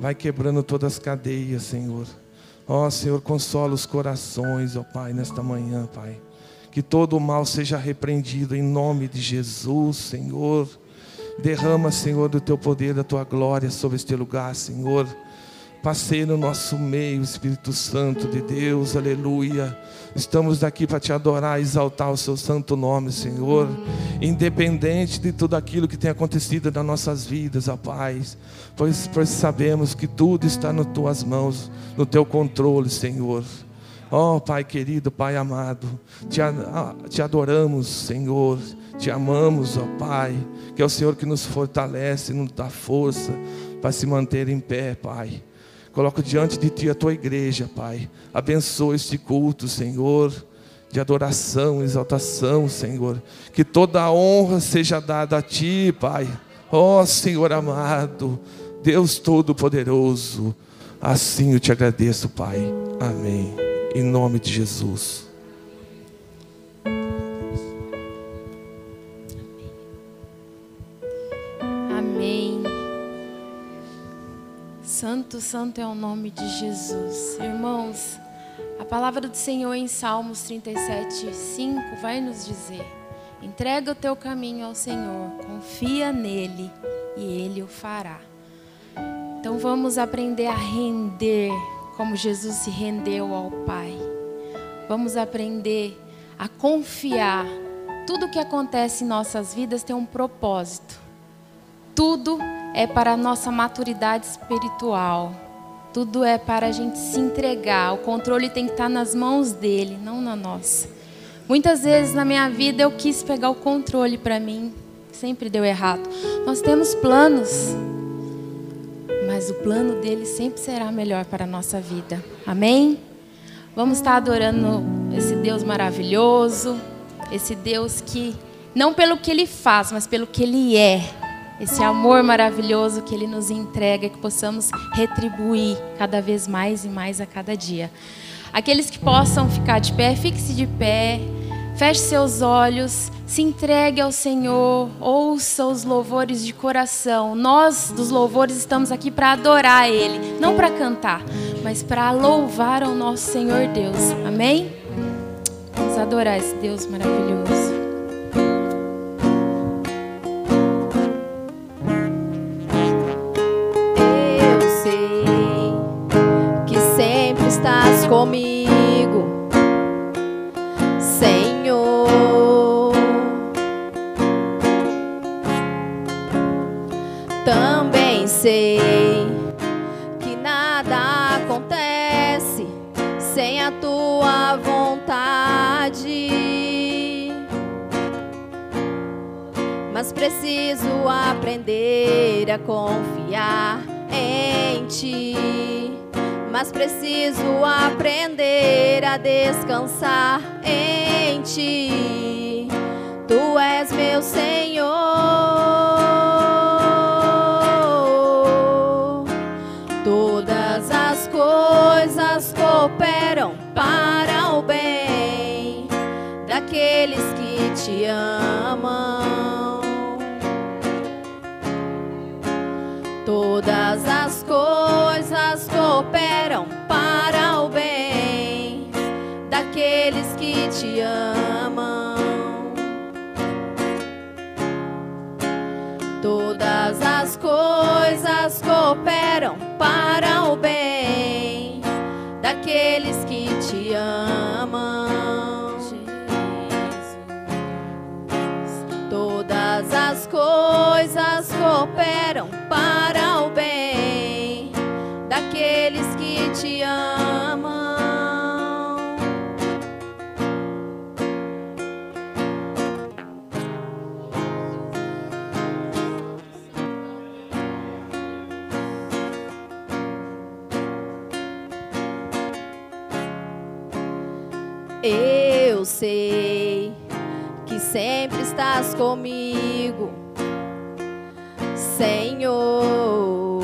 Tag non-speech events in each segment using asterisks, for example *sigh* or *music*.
Vai quebrando todas as cadeias, Senhor. Ó oh, Senhor, consola os corações, ó oh, Pai, nesta manhã, Pai. Que todo o mal seja repreendido em nome de Jesus, Senhor. Derrama, Senhor, do teu poder, da tua glória sobre este lugar, Senhor. Passei no nosso meio, Espírito Santo de Deus, aleluia. Estamos daqui para te adorar, exaltar o seu santo nome, Senhor. Independente de tudo aquilo que tem acontecido nas nossas vidas, ó Pai, pois, pois sabemos que tudo está nas tuas mãos, no teu controle, Senhor. Ó Pai querido, Pai amado, te, te adoramos, Senhor, te amamos, ó Pai, que é o Senhor que nos fortalece, nos dá força para se manter em pé, Pai. Coloco diante de Ti a Tua igreja, Pai. Abençoa este culto, Senhor, de adoração, exaltação, Senhor. Que toda a honra seja dada a Ti, Pai. Ó oh, Senhor amado, Deus Todo-Poderoso. Assim eu te agradeço, Pai. Amém. Em nome de Jesus. Santo, santo é o nome de Jesus. Irmãos, a palavra do Senhor em Salmos 37, 5 vai nos dizer: entrega o teu caminho ao Senhor, confia nele e ele o fará. Então vamos aprender a render como Jesus se rendeu ao Pai. Vamos aprender a confiar. Tudo que acontece em nossas vidas tem um propósito. Tudo é para a nossa maturidade espiritual. Tudo é para a gente se entregar. O controle tem que estar nas mãos dele, não na nossa. Muitas vezes na minha vida eu quis pegar o controle para mim, sempre deu errado. Nós temos planos, mas o plano dele sempre será melhor para a nossa vida. Amém? Vamos estar adorando esse Deus maravilhoso, esse Deus que, não pelo que ele faz, mas pelo que ele é esse amor maravilhoso que Ele nos entrega, que possamos retribuir cada vez mais e mais a cada dia. Aqueles que possam ficar de pé, fique-se de pé, feche seus olhos, se entregue ao Senhor, ouça os louvores de coração. Nós, dos louvores, estamos aqui para adorar Ele, não para cantar, mas para louvar ao nosso Senhor Deus. Amém? Vamos adorar esse Deus maravilhoso. Confiar em ti mas preciso aprender a descansar em ti. Tu és meu Senhor. Todas as coisas cooperam para o bem daqueles que te amam. Te amam. Todas as coisas cooperam para o bem daqueles que te amam. Todas as coisas cooperam comigo Senhor.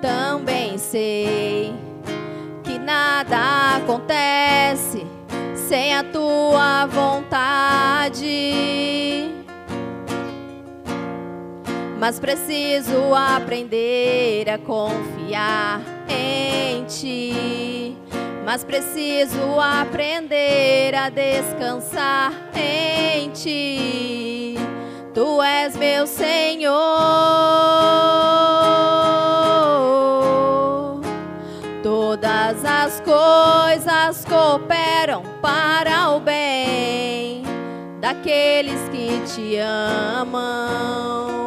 Também sei que nada acontece sem a tua vontade. mas preciso aprender a confiar em ti. Mas preciso aprender a descansar em ti. Tu és meu Senhor. Todas as coisas cooperam para o bem daqueles que te amam.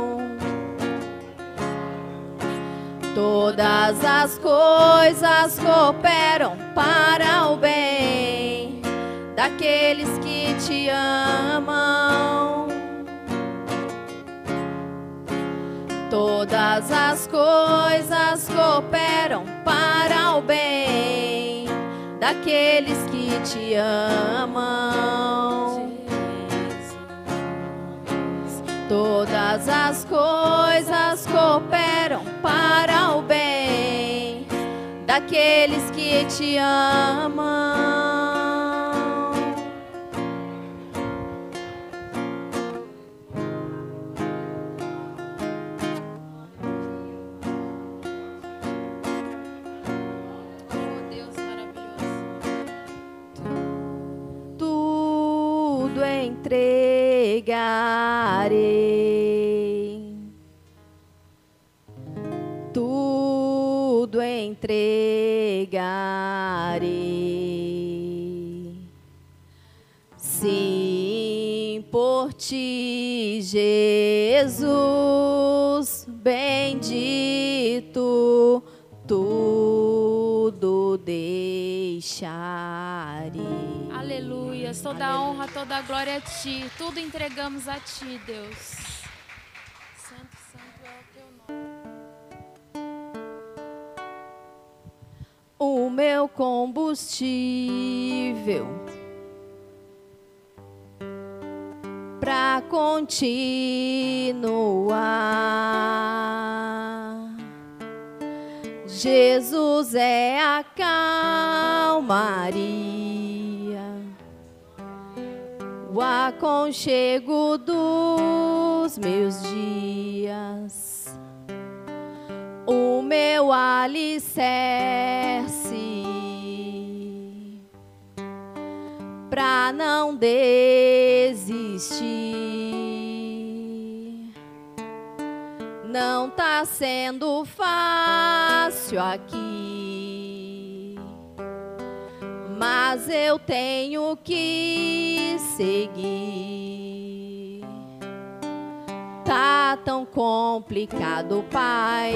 Todas as coisas cooperam para o bem daqueles que te amam. Todas as coisas cooperam para o bem daqueles que te amam. Todas as coisas cooperam para o bem daqueles que te amam. Oh, Deus maravilhoso. tudo entregarei. Jesus, bendito, tudo deixarei. Aleluia. Toda a honra, toda glória a ti. Tudo entregamos a ti, Deus. Santo, santo é o teu nome. o meu combustível para continuar. Jesus é a calmaria, o aconchego dos meus dias o meu alicerce pra não desistir. Não tá sendo fácil aqui, mas eu tenho que seguir. Tá tão complicado, pai.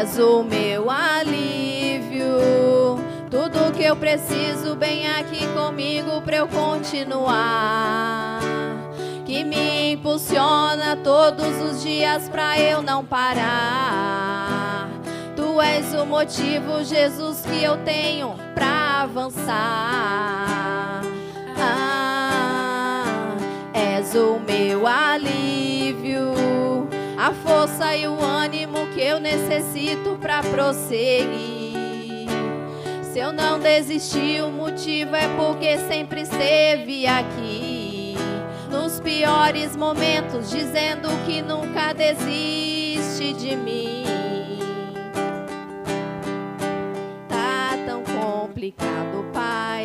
És o meu alívio, tudo que eu preciso bem aqui comigo pra eu continuar. Que me impulsiona todos os dias pra eu não parar. Tu és o motivo, Jesus, que eu tenho pra avançar. Ah, és o meu alívio, a força e o ânimo que eu necessito pra prosseguir. Se eu não desisti, o motivo é porque sempre esteve aqui. Nos piores momentos, dizendo que nunca desiste de mim. Tá tão complicado, pai.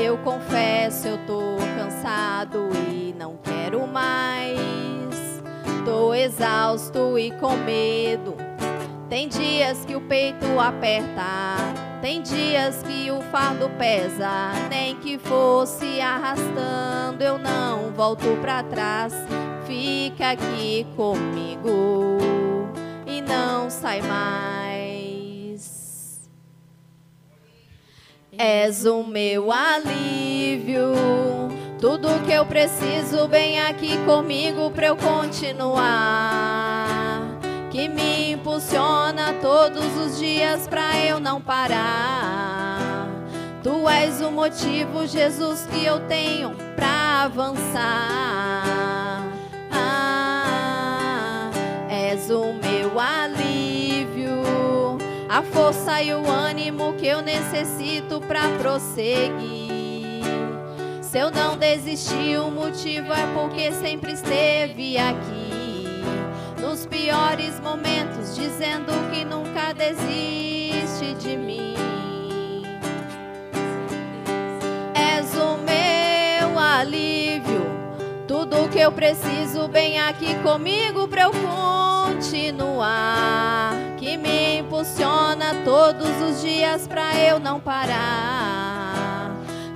Eu confesso, eu tô cansado e não quero mais. Tô exausto e com medo. Tem dias que o peito aperta, tem dias que o fardo pesa. Nem que fosse arrastando, eu não volto pra trás. Fica aqui comigo e não sai mais. És o meu alívio, Tudo que eu preciso bem aqui comigo pra eu continuar. Que me impulsiona todos os dias pra eu não parar. Tu és o motivo, Jesus, que eu tenho pra avançar. Ah, és o meu alívio, a força e o ânimo que eu necessito pra prosseguir. Se eu não desisti, o motivo é porque sempre esteve aqui. Nos piores momentos, dizendo que nunca desiste de mim. És o meu alívio, tudo que eu preciso, bem aqui comigo pra eu continuar. Que me impulsiona todos os dias pra eu não parar.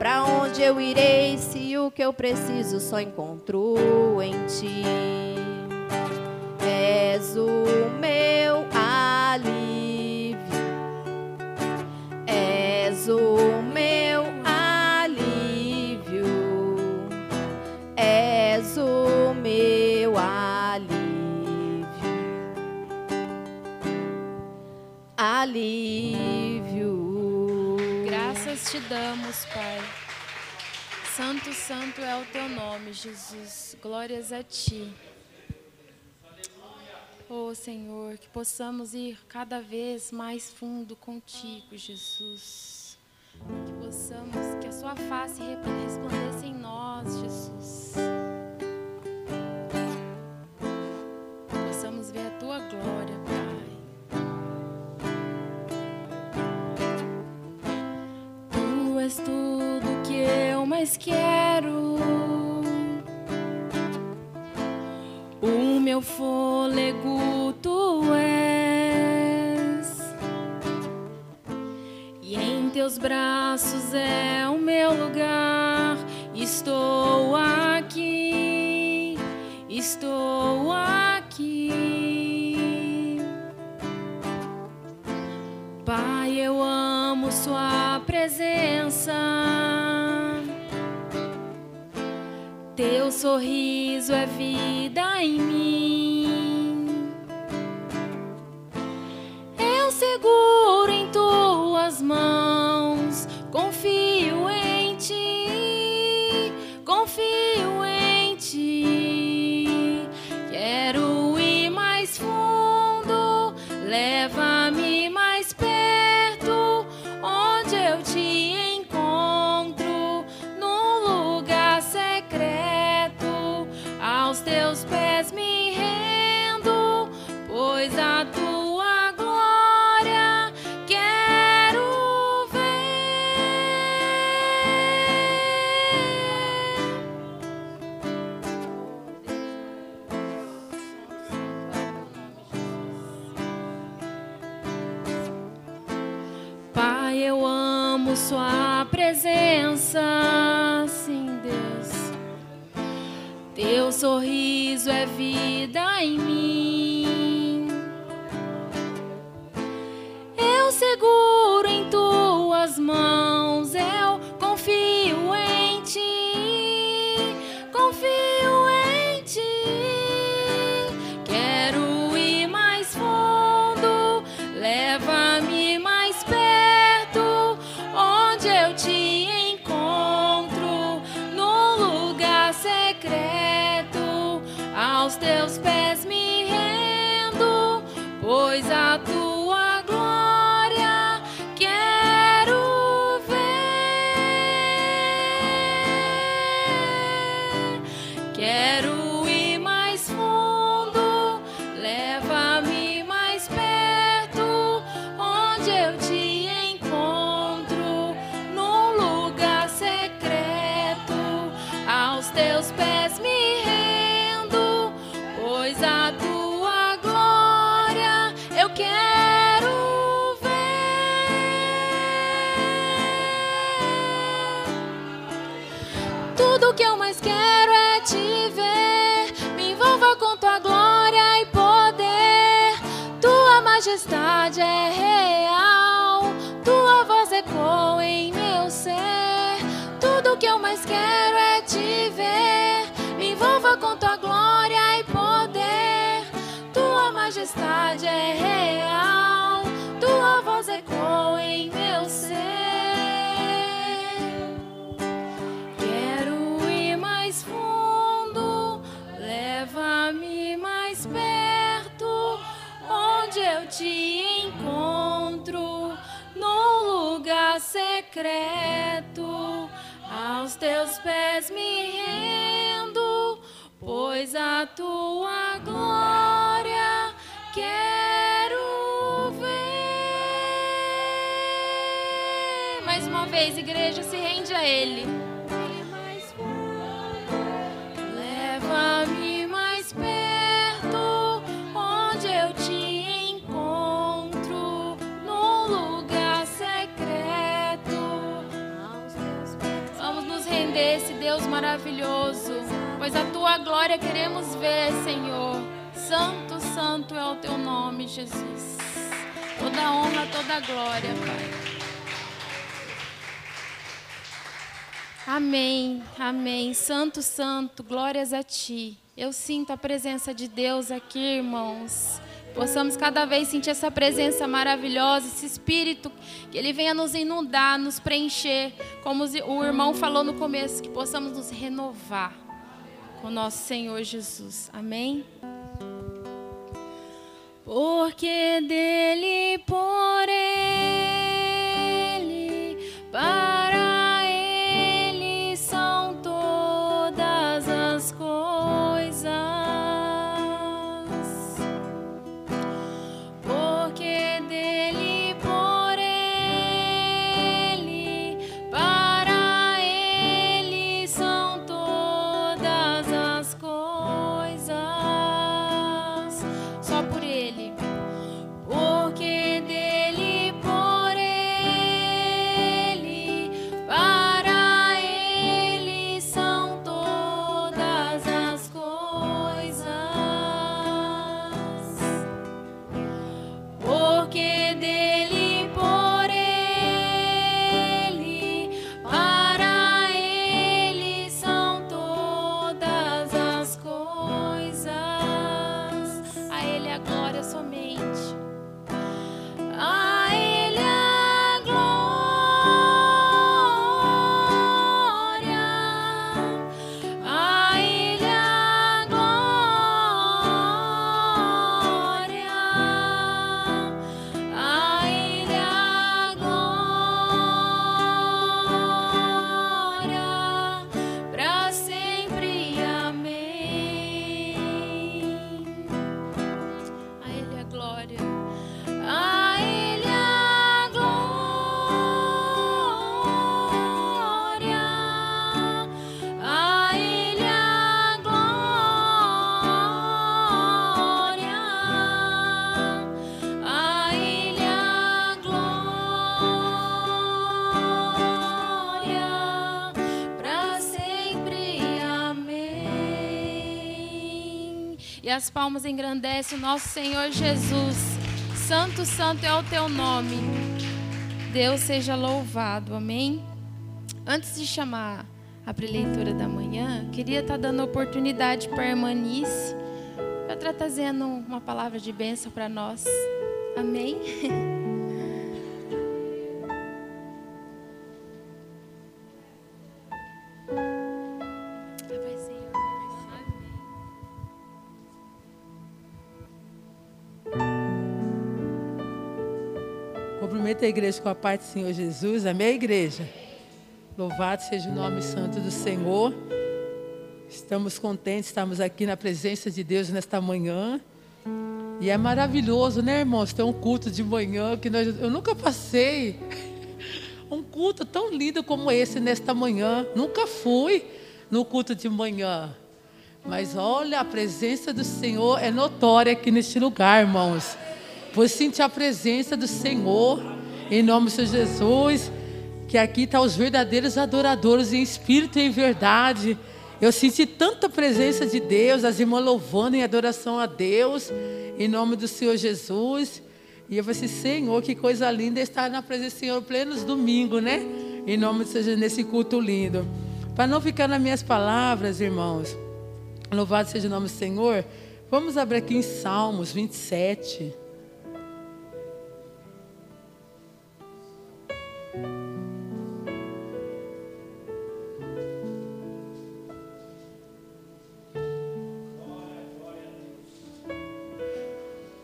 Pra onde eu irei se o que eu preciso só encontro em ti? És o meu alívio, és o meu alívio, és o meu alívio, alívio. Graças te damos, Pai. Santo, santo é o teu nome, Jesus. Glórias a ti. Oh, Senhor, que possamos ir cada vez mais fundo contigo, Jesus. Que possamos, que a sua face resplandeça em nós, Jesus. Mais quero. O meu fôlego tu és. E em teus braços é o meu lugar. Sorriso é vida em mim. Real, tua voz ecoa em meu ser. Tudo que eu mais quero é te ver. Me envolva com tua glória e poder. Tua majestade é real, tua voz ecoa em meu ser. Eu te encontro, num lugar secreto. Aos teus pés me rendo, pois a tua glória quero ver. Mais uma vez, igreja, se rende a Ele. Esse Deus maravilhoso, pois a tua glória queremos ver, Senhor. Santo, santo é o teu nome, Jesus. Toda honra, toda glória, Pai. Amém, amém. Santo, santo, glórias a ti. Eu sinto a presença de Deus aqui, irmãos. Possamos cada vez sentir essa presença maravilhosa, esse espírito, que ele venha nos inundar, nos preencher, como o irmão falou no começo, que possamos nos renovar com o nosso Senhor Jesus. Amém? Porque dele, por ele, para E as palmas engrandecem o nosso Senhor Jesus. Santo, santo é o teu nome. Deus seja louvado. Amém. Antes de chamar a preleitura da manhã, queria estar dando oportunidade para a irmã Nice para estar trazendo uma palavra de bênção para nós. Amém. *laughs* A igreja com a paz do Senhor Jesus. Amém, igreja? Louvado seja o nome santo do Senhor. Estamos contentes, estamos aqui na presença de Deus nesta manhã. E é maravilhoso, né, irmãos? Ter um culto de manhã que nós, eu nunca passei *laughs* um culto tão lindo como esse nesta manhã. Nunca fui no culto de manhã. Mas olha, a presença do Senhor é notória aqui neste lugar, irmãos. Vou sentir a presença do Senhor, em nome do Senhor Jesus, que aqui estão os verdadeiros adoradores em espírito e em verdade. Eu senti tanta presença de Deus, as irmãs louvando em adoração a Deus, em nome do Senhor Jesus. E eu falei assim, Senhor, que coisa linda estar na presença do Senhor plenos domingo, né? Em nome de Jesus, nesse culto lindo. Para não ficar nas minhas palavras, irmãos, louvado seja o nome do Senhor, vamos abrir aqui em Salmos 27.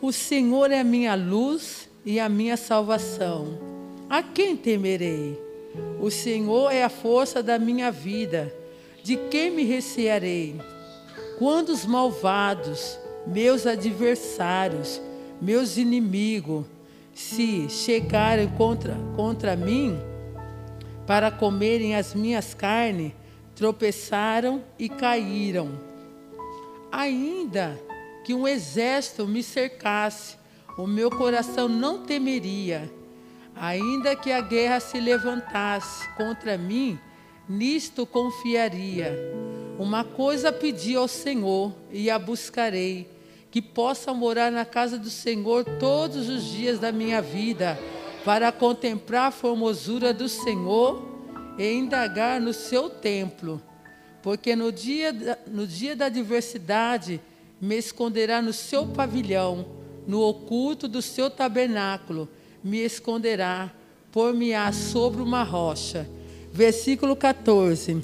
O Senhor é a minha luz e a minha salvação. A quem temerei? O Senhor é a força da minha vida. De quem me recearei? Quando os malvados, meus adversários, meus inimigos, se chegarem contra, contra mim para comerem as minhas carnes, tropeçaram e caíram. Ainda que um exército me cercasse, o meu coração não temeria. Ainda que a guerra se levantasse contra mim, nisto confiaria. Uma coisa pedi ao Senhor e a buscarei, que possa morar na casa do Senhor todos os dias da minha vida, para contemplar a formosura do Senhor e indagar no seu templo. Porque no dia, no dia da adversidade, me esconderá no seu pavilhão, no oculto do seu tabernáculo, me esconderá, por-me-á sobre uma rocha. Versículo 14.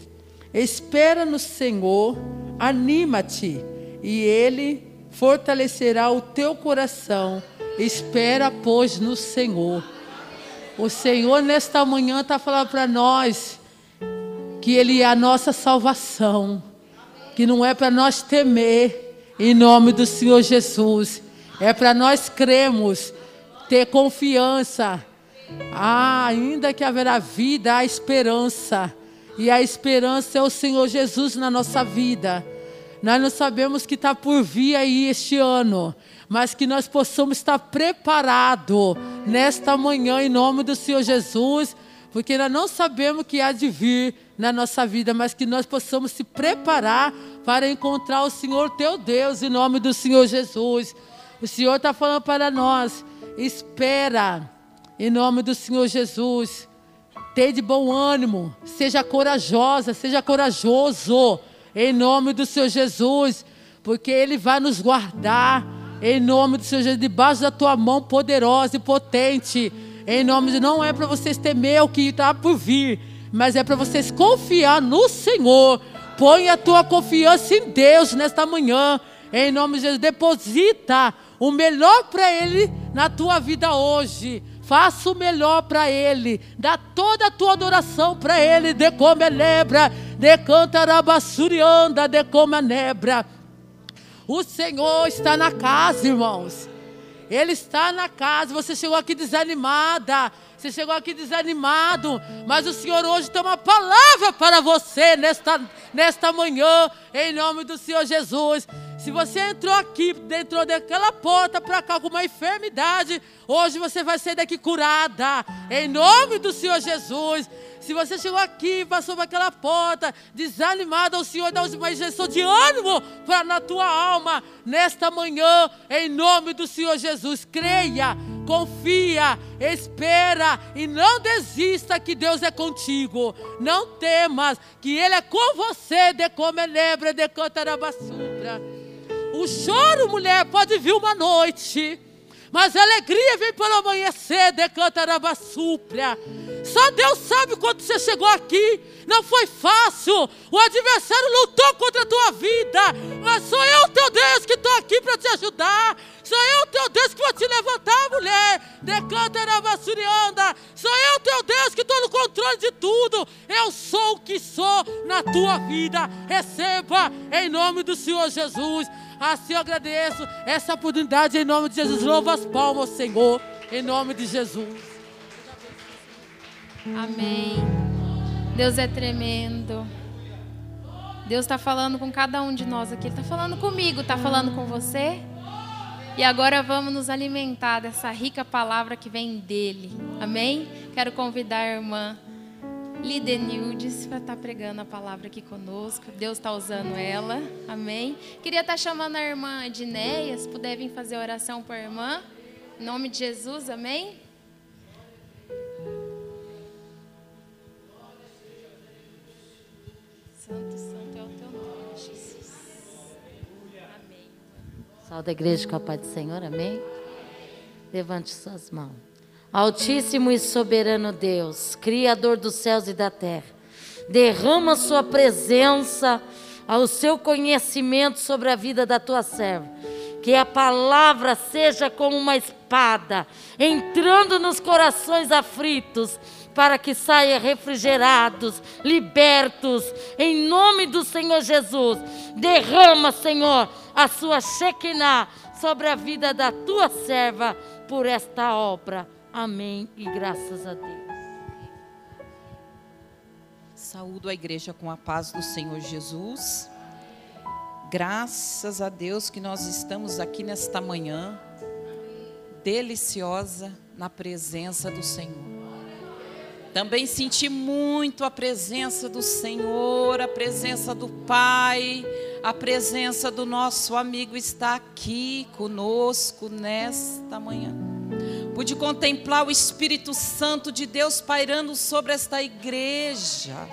Espera no Senhor, anima-te, e Ele fortalecerá o teu coração. Espera, pois, no Senhor. O Senhor, nesta manhã, está falando para nós que Ele é a nossa salvação, que não é para nós temer, em nome do Senhor Jesus. É para nós cremos, ter confiança. Ah, ainda que haverá vida, há esperança. E a esperança é o Senhor Jesus na nossa vida. Nós não sabemos que está por vir aí este ano, mas que nós possamos estar preparados nesta manhã em nome do Senhor Jesus, porque nós não sabemos o que há de vir na nossa vida, mas que nós possamos se preparar para encontrar o Senhor teu Deus, em nome do Senhor Jesus. O Senhor está falando para nós: espera, em nome do Senhor Jesus. Tenha de bom ânimo, seja corajosa, seja corajoso, em nome do Senhor Jesus, porque Ele vai nos guardar, em nome do Senhor Jesus, debaixo da tua mão poderosa e potente. Em nome de não é para vocês temer o que está por vir, mas é para vocês confiar no Senhor. Põe a tua confiança em Deus nesta manhã. Em nome de Jesus, deposita o melhor para Ele na tua vida hoje. Faça o melhor para Ele. Dá toda a tua adoração para Ele. De como nebra, de cantarabassurianda, de como nebra. O Senhor está na casa, irmãos. Ele está na casa. Você chegou aqui desanimada. Você chegou aqui desanimado, mas o Senhor hoje tem uma palavra para você nesta, nesta manhã, em nome do Senhor Jesus. Se você entrou aqui, entrou daquela porta para cá com uma enfermidade, hoje você vai sair daqui curada, em nome do Senhor Jesus. Se você chegou aqui, passou por aquela porta, desanimado, o Senhor dá uma injeção de ânimo para na tua alma, nesta manhã, em nome do Senhor Jesus. Creia, confia, espera e não desista que Deus é contigo. Não temas que Ele é com você, de como é de cantarabassumbra. O choro, mulher, pode vir uma noite. Mas a alegria vem pelo amanhecer, decanta Arabassúpria. Só Deus sabe quando você chegou aqui. Não foi fácil. O adversário lutou contra a tua vida. Mas sou eu, teu Deus, que estou aqui para te ajudar. Sou eu, teu Deus, que vou te levantar, mulher. Decanta Arabassurianda. Sou eu, teu Deus, que estou no controle de tudo. Eu sou o que sou na tua vida. Receba em nome do Senhor Jesus. Assim eu agradeço essa oportunidade em nome de Jesus. Louva as palmas, Senhor, em nome de Jesus. Amém. Deus é tremendo. Deus está falando com cada um de nós aqui. Ele está falando comigo, está falando com você. E agora vamos nos alimentar dessa rica palavra que vem dele. Amém? Quero convidar a irmã Lidenildes para estar tá pregando a palavra aqui conosco. Deus está usando ela. Amém. Queria estar tá chamando a irmã Edneia, se puder vir fazer oração a irmã. Em nome de Jesus, amém? Santo, santo é o teu nome, Jesus. Amém. Salve a igreja com a paz do Senhor, amém? Levante suas mãos. Altíssimo e soberano Deus, Criador dos céus e da terra, derrama sua presença, ao seu conhecimento sobre a vida da tua serva. Que a palavra seja como uma espada, entrando nos corações aflitos, para que saia refrigerados, libertos, em nome do Senhor Jesus. Derrama, Senhor, a sua Shekinah sobre a vida da tua serva por esta obra. Amém e graças a Deus. Saúdo a igreja com a paz do Senhor Jesus. Graças a Deus que nós estamos aqui nesta manhã deliciosa na presença do Senhor. Também senti muito a presença do Senhor, a presença do Pai, a presença do nosso amigo está aqui conosco nesta manhã. Pude contemplar o Espírito Santo de Deus pairando sobre esta igreja.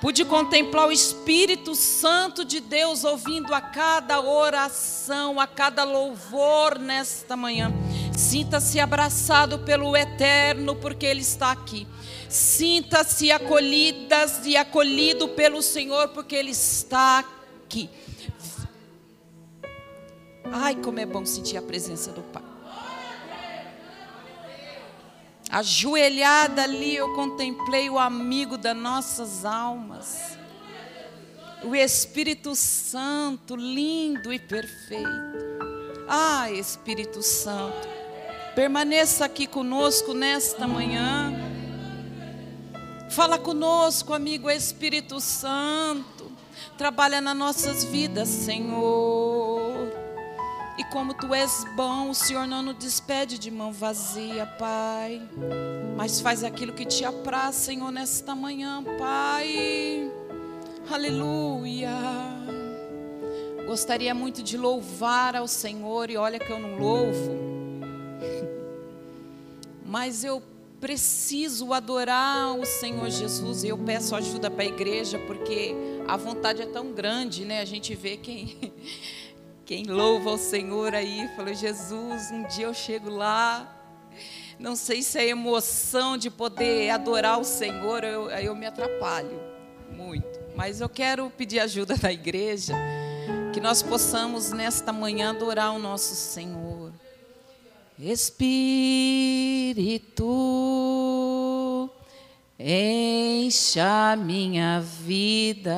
Pude contemplar o Espírito Santo de Deus ouvindo a cada oração, a cada louvor nesta manhã. Sinta-se abraçado pelo Eterno, porque Ele está aqui. Sinta-se acolhidas e acolhido pelo Senhor, porque Ele está aqui. Ai, como é bom sentir a presença do Pai. Ajoelhada ali, eu contemplei o amigo das nossas almas. O Espírito Santo, lindo e perfeito. Ah, Espírito Santo, permaneça aqui conosco nesta manhã. Fala conosco, amigo Espírito Santo. Trabalha nas nossas vidas, Senhor. E como tu és bom, o Senhor não nos despede de mão vazia, Pai. Mas faz aquilo que te apraz, Senhor, nesta manhã, Pai. Aleluia. Gostaria muito de louvar ao Senhor, e olha que eu não louvo. Mas eu preciso adorar o Senhor Jesus e eu peço ajuda para a igreja porque a vontade é tão grande, né? A gente vê quem quem louva o Senhor aí, falou Jesus, um dia eu chego lá. Não sei se é emoção de poder adorar o Senhor, eu, eu me atrapalho muito. Mas eu quero pedir ajuda da igreja, que nós possamos nesta manhã adorar o nosso Senhor. Espírito, encha minha vida,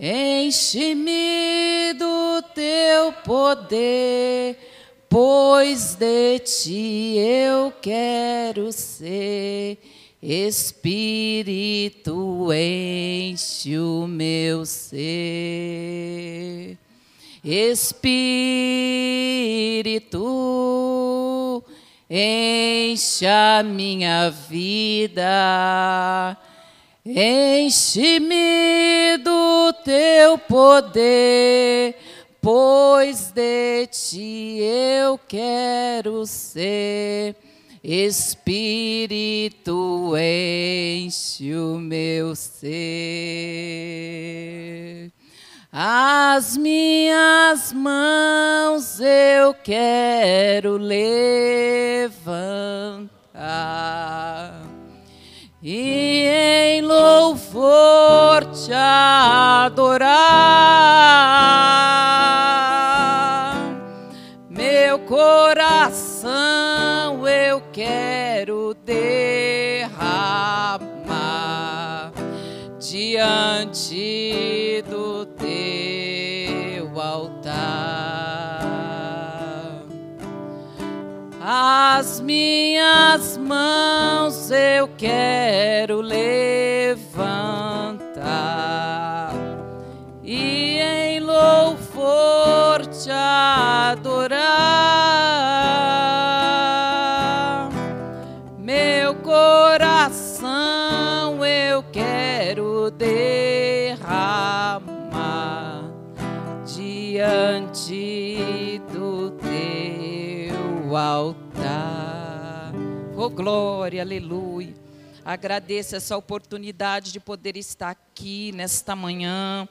enche-me do teu poder, pois de ti eu quero ser. Espírito, enche o meu ser. Espírito, enche a minha vida, enche-me do teu poder, pois de ti eu quero ser. Espírito, enche o meu ser. As minhas mãos eu quero levantar e em louvor te adorar. Meu coração eu quero derramar diante do teu altar. As minhas mãos eu quero levantar glória, aleluia. Agradeço essa oportunidade de poder estar aqui nesta manhã.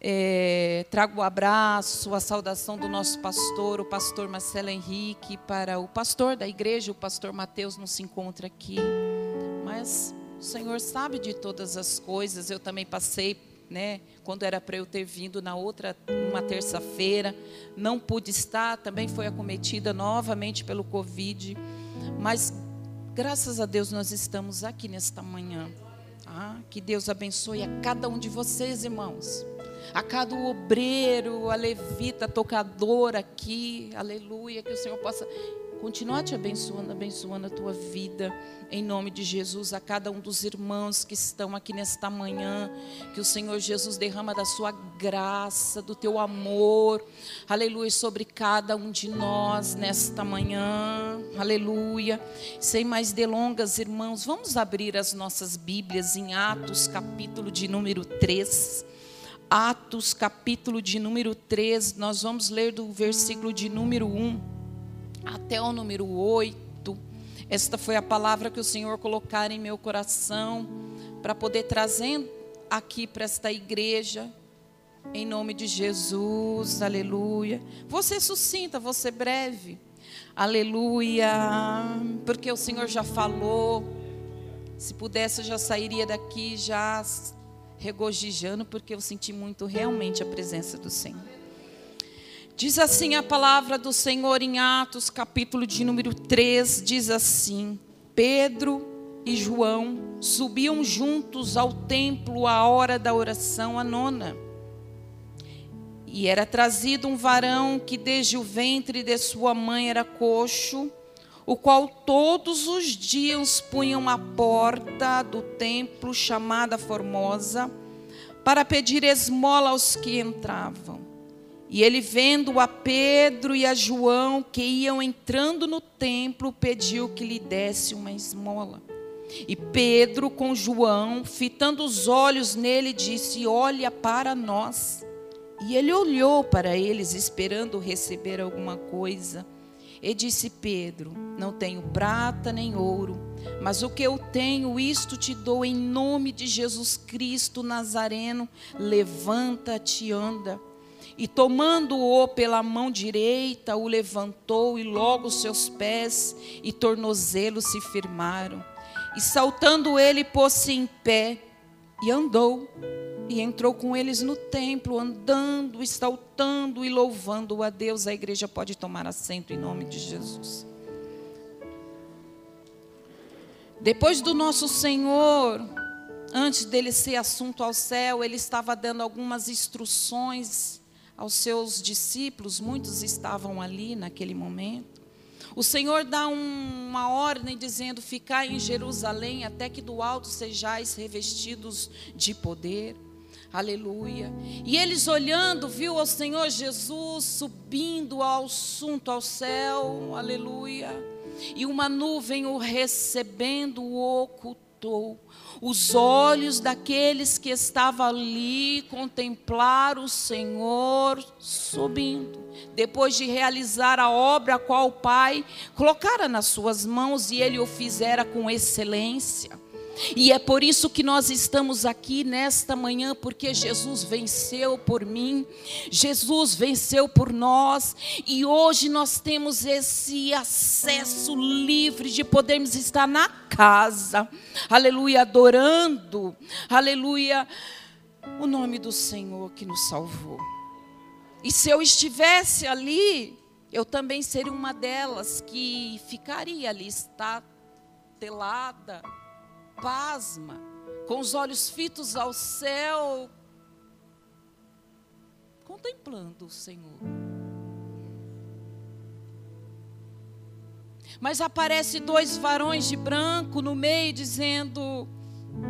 É, trago o abraço, a saudação do nosso pastor, o pastor Marcelo Henrique, para o pastor da igreja, o pastor Mateus não se encontra aqui. Mas o Senhor sabe de todas as coisas. Eu também passei, né, quando era para eu ter vindo na outra, uma terça-feira, não pude estar, também foi acometida novamente pelo Covid. Mas graças a Deus nós estamos aqui nesta manhã. Ah, que Deus abençoe a cada um de vocês, irmãos a cada obreiro, a levita, a tocadora aqui, aleluia, que o Senhor possa continuar te abençoando, abençoando a tua vida, em nome de Jesus, a cada um dos irmãos que estão aqui nesta manhã, que o Senhor Jesus derrama da sua graça, do teu amor, aleluia, sobre cada um de nós nesta manhã, aleluia. Sem mais delongas, irmãos, vamos abrir as nossas Bíblias em Atos, capítulo de número 3. Atos, capítulo de número 3, nós vamos ler do versículo de número 1 até o número 8. Esta foi a palavra que o Senhor colocar em meu coração para poder trazer aqui para esta igreja, em nome de Jesus, aleluia. Você sucinta, você breve, aleluia, porque o Senhor já falou. Se pudesse, eu já sairia daqui já regozijando, porque eu senti muito realmente a presença do Senhor. Diz assim a palavra do Senhor em Atos, capítulo de número 3, diz assim: Pedro e João subiam juntos ao templo à hora da oração, a nona. E era trazido um varão que desde o ventre de sua mãe era coxo, o qual todos os dias punham à porta do templo chamada Formosa, para pedir esmola aos que entravam. E ele, vendo a Pedro e a João que iam entrando no templo, pediu que lhe desse uma esmola. E Pedro, com João, fitando os olhos nele, disse: Olha para nós. E ele olhou para eles, esperando receber alguma coisa. E disse Pedro: Não tenho prata nem ouro, mas o que eu tenho, isto te dou em nome de Jesus Cristo Nazareno. Levanta-te anda. E tomando-o pela mão direita, o levantou, e logo seus pés e tornozelos se firmaram. E saltando ele, pôs-se em pé e andou. E entrou com eles no templo, andando, saltando e louvando a Deus. A igreja pode tomar assento em nome de Jesus. Depois do nosso Senhor, antes dele ser assunto ao céu, ele estava dando algumas instruções aos seus discípulos, muitos estavam ali naquele momento. O Senhor dá um, uma ordem dizendo: Ficai em Jerusalém até que do alto sejais revestidos de poder. Aleluia. E eles olhando, viu o Senhor Jesus subindo ao assunto ao céu. Aleluia. E uma nuvem o recebendo o ocultou. Os olhos daqueles que estavam ali contemplaram o Senhor subindo, depois de realizar a obra a qual o Pai colocara nas suas mãos e ele o fizera com excelência. E é por isso que nós estamos aqui nesta manhã, porque Jesus venceu por mim, Jesus venceu por nós, e hoje nós temos esse acesso livre de podermos estar na casa, aleluia, adorando, aleluia, o nome do Senhor que nos salvou. E se eu estivesse ali, eu também seria uma delas que ficaria ali, estatelada, pasma, com os olhos fitos ao céu, contemplando o Senhor. Mas aparece dois varões de branco no meio dizendo,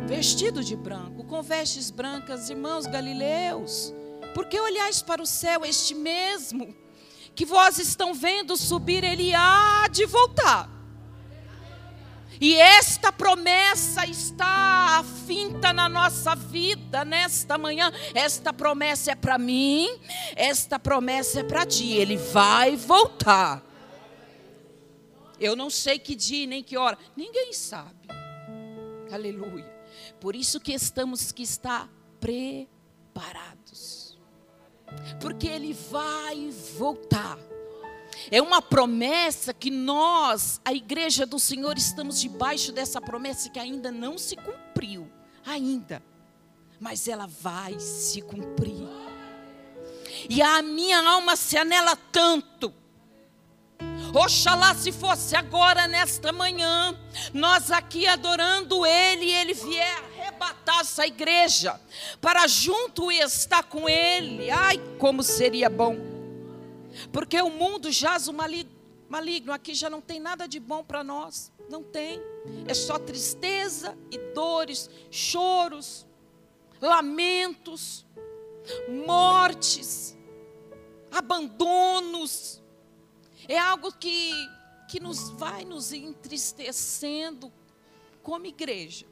vestido de branco, com vestes brancas, irmãos galileus, por que olhais para o céu este mesmo que vós estão vendo subir, ele há de voltar e esta promessa está afinta na nossa vida nesta manhã. Esta promessa é para mim, esta promessa é para ti. Ele vai voltar. Eu não sei que dia nem que hora. Ninguém sabe. Aleluia. Por isso que estamos que estar preparados. Porque ele vai voltar. É uma promessa que nós, a igreja do Senhor, estamos debaixo dessa promessa que ainda não se cumpriu. Ainda. Mas ela vai se cumprir. E a minha alma se anela tanto Oxalá se fosse agora, nesta manhã, nós aqui adorando Ele, e Ele vier arrebatar essa igreja, para junto estar com Ele. Ai, como seria bom! Porque o mundo jaz o maligno, aqui já não tem nada de bom para nós, não tem. É só tristeza e dores, choros, lamentos, mortes, abandonos é algo que, que nos vai nos entristecendo como igreja.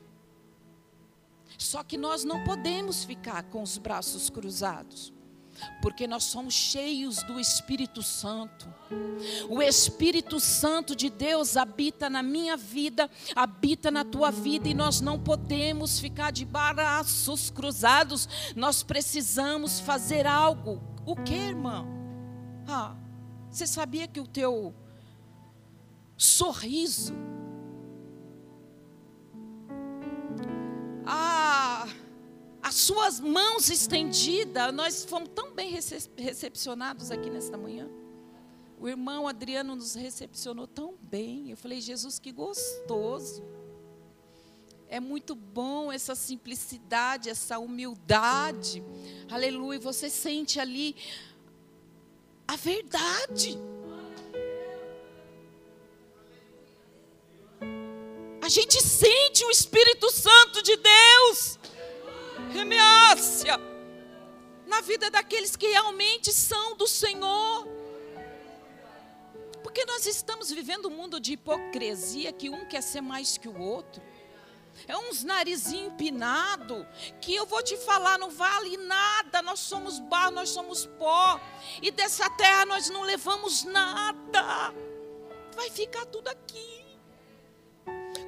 Só que nós não podemos ficar com os braços cruzados, porque nós somos cheios do Espírito Santo. O Espírito Santo de Deus habita na minha vida, habita na tua vida, e nós não podemos ficar de braços cruzados, nós precisamos fazer algo. O que, irmão? Ah, você sabia que o teu sorriso, suas mãos estendidas, nós fomos tão bem recepcionados aqui nesta manhã. O irmão Adriano nos recepcionou tão bem. Eu falei, Jesus, que gostoso. É muito bom essa simplicidade, essa humildade. Aleluia. Você sente ali a verdade. A gente sente o Espírito Santo de Deus. Remeácia. Na vida daqueles que realmente são do Senhor. Porque nós estamos vivendo um mundo de hipocrisia que um quer ser mais que o outro é uns narizinho empinado, que eu vou te falar, não vale nada, nós somos barro, nós somos pó, e dessa terra nós não levamos nada, vai ficar tudo aqui.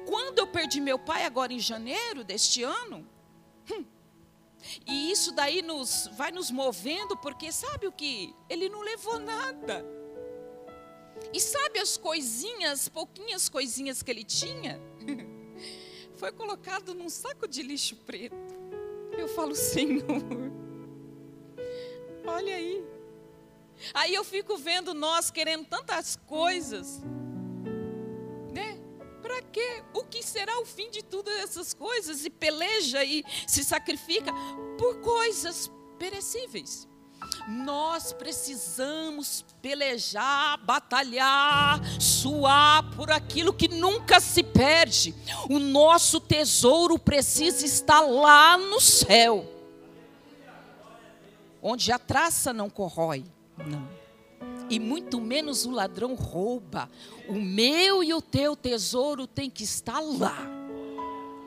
Quando eu perdi meu pai, agora em janeiro deste ano, hum, e isso daí nos vai nos movendo, porque sabe o que? Ele não levou nada. E sabe as coisinhas, pouquinhas coisinhas que ele tinha? *laughs* foi colocado num saco de lixo preto. Eu falo, Senhor, olha aí. Aí eu fico vendo nós querendo tantas coisas? Para quê? O que será o fim de todas essas coisas? E peleja e se sacrifica por coisas perecíveis. Nós precisamos pelejar, batalhar, suar por aquilo que nunca se perde. O nosso tesouro precisa estar lá no céu, onde a traça não corrói, não. E muito menos o ladrão rouba. O meu e o teu tesouro tem que estar lá.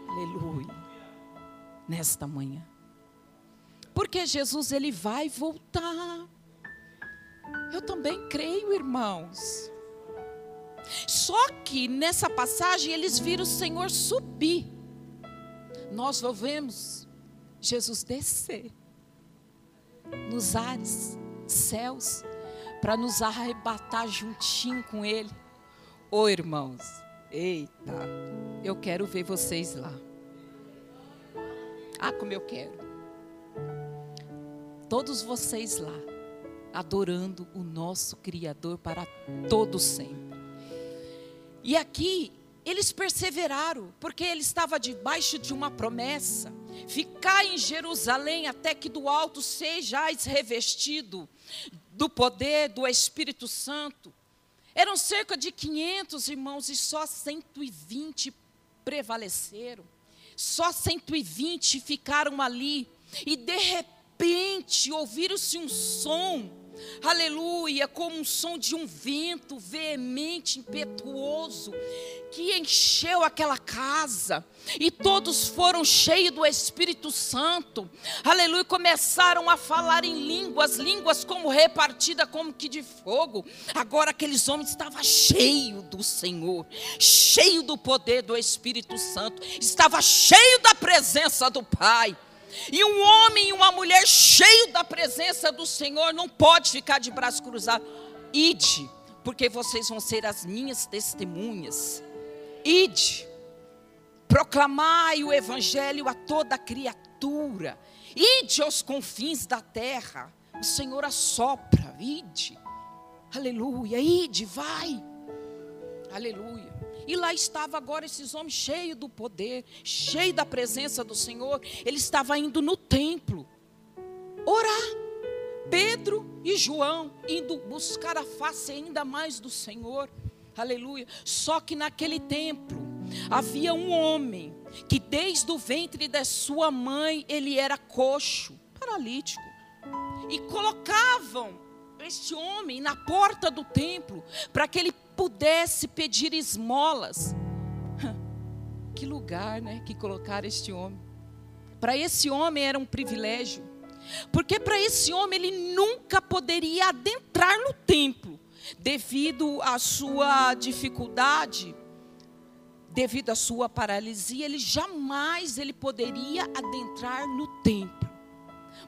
Aleluia. Nesta manhã. Porque Jesus ele vai voltar. Eu também creio, irmãos. Só que nessa passagem eles viram o Senhor subir. Nós vemos Jesus descer nos ares, céus, para nos arrebatar juntinho com Ele. Ô oh, irmãos, eita, eu quero ver vocês lá. Ah, como eu quero todos vocês lá, adorando o nosso Criador para todo sempre. E aqui eles perseveraram, porque ele estava debaixo de uma promessa: ficar em Jerusalém até que do alto sejais revestido do poder do Espírito Santo. Eram cerca de 500 irmãos e só 120 prevaleceram. Só 120 ficaram ali. E de repente, ouviram-se um som aleluia, como um som de um vento veemente, impetuoso, que encheu aquela casa, e todos foram cheios do Espírito Santo, aleluia, começaram a falar em línguas, línguas como repartida como que de fogo. Agora aqueles homens estavam cheios do Senhor, cheio do poder do Espírito Santo, estava cheio da presença do Pai. E um homem e uma mulher cheio da presença do Senhor não pode ficar de braço cruzado. Ide, porque vocês vão ser as minhas testemunhas. Ide, proclamai o evangelho a toda criatura. Ide aos confins da terra. O Senhor assopra, ide. Aleluia, ide, vai. Aleluia. E lá estava agora esses homens cheios do poder, cheios da presença do Senhor. Ele estava indo no templo orar. Pedro e João indo buscar a face ainda mais do Senhor. Aleluia. Só que naquele templo havia um homem que desde o ventre da sua mãe ele era coxo, paralítico. E colocavam este homem na porta do templo para que ele pudesse pedir esmolas. *laughs* Que lugar, né, que colocar este homem. Para esse homem era um privilégio, porque para esse homem ele nunca poderia adentrar no templo, devido à sua dificuldade, devido à sua paralisia, ele jamais ele poderia adentrar no templo.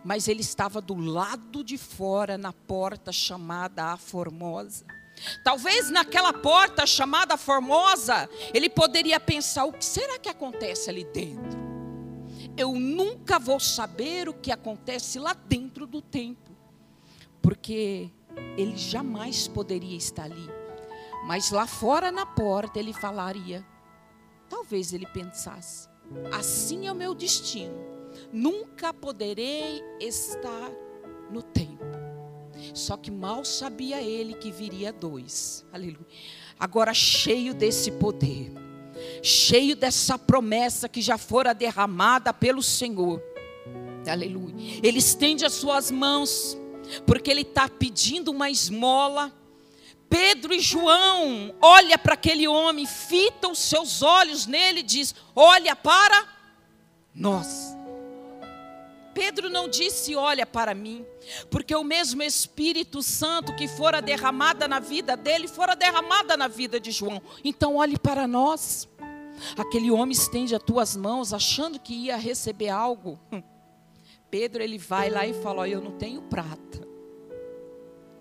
Mas ele estava do lado de fora na porta chamada a Formosa. Talvez naquela porta chamada Formosa, ele poderia pensar: o que será que acontece ali dentro? Eu nunca vou saber o que acontece lá dentro do templo, porque ele jamais poderia estar ali. Mas lá fora na porta ele falaria. Talvez ele pensasse: assim é o meu destino, nunca poderei estar no templo. Só que mal sabia ele que viria dois. Aleluia. Agora cheio desse poder, cheio dessa promessa que já fora derramada pelo Senhor. Aleluia. Ele estende as suas mãos, porque ele está pedindo uma esmola. Pedro e João olha para aquele homem, fita os seus olhos nele e diz: Olha para nós. Pedro não disse: Olha para mim, porque o mesmo Espírito Santo que fora derramada na vida dele, fora derramada na vida de João. Então, olhe para nós. Aquele homem estende as tuas mãos, achando que ia receber algo. Hum. Pedro, ele vai lá e fala: oh, Eu não tenho prata,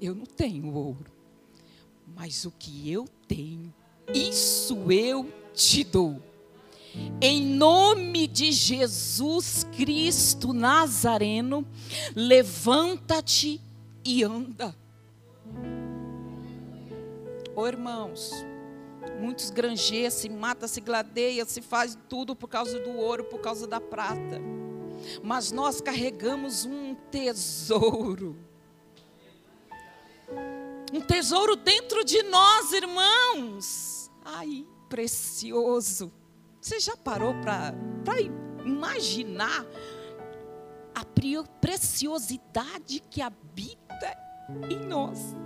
eu não tenho ouro, mas o que eu tenho, isso eu te dou. Em nome de Jesus Cristo Nazareno, levanta-te e anda. Oh, irmãos, muitos granjeiam, se mata, se gladeia, se faz tudo por causa do ouro, por causa da prata. Mas nós carregamos um tesouro. Um tesouro dentro de nós, irmãos. Ai, precioso você já parou para imaginar a preciosidade que habita em nós?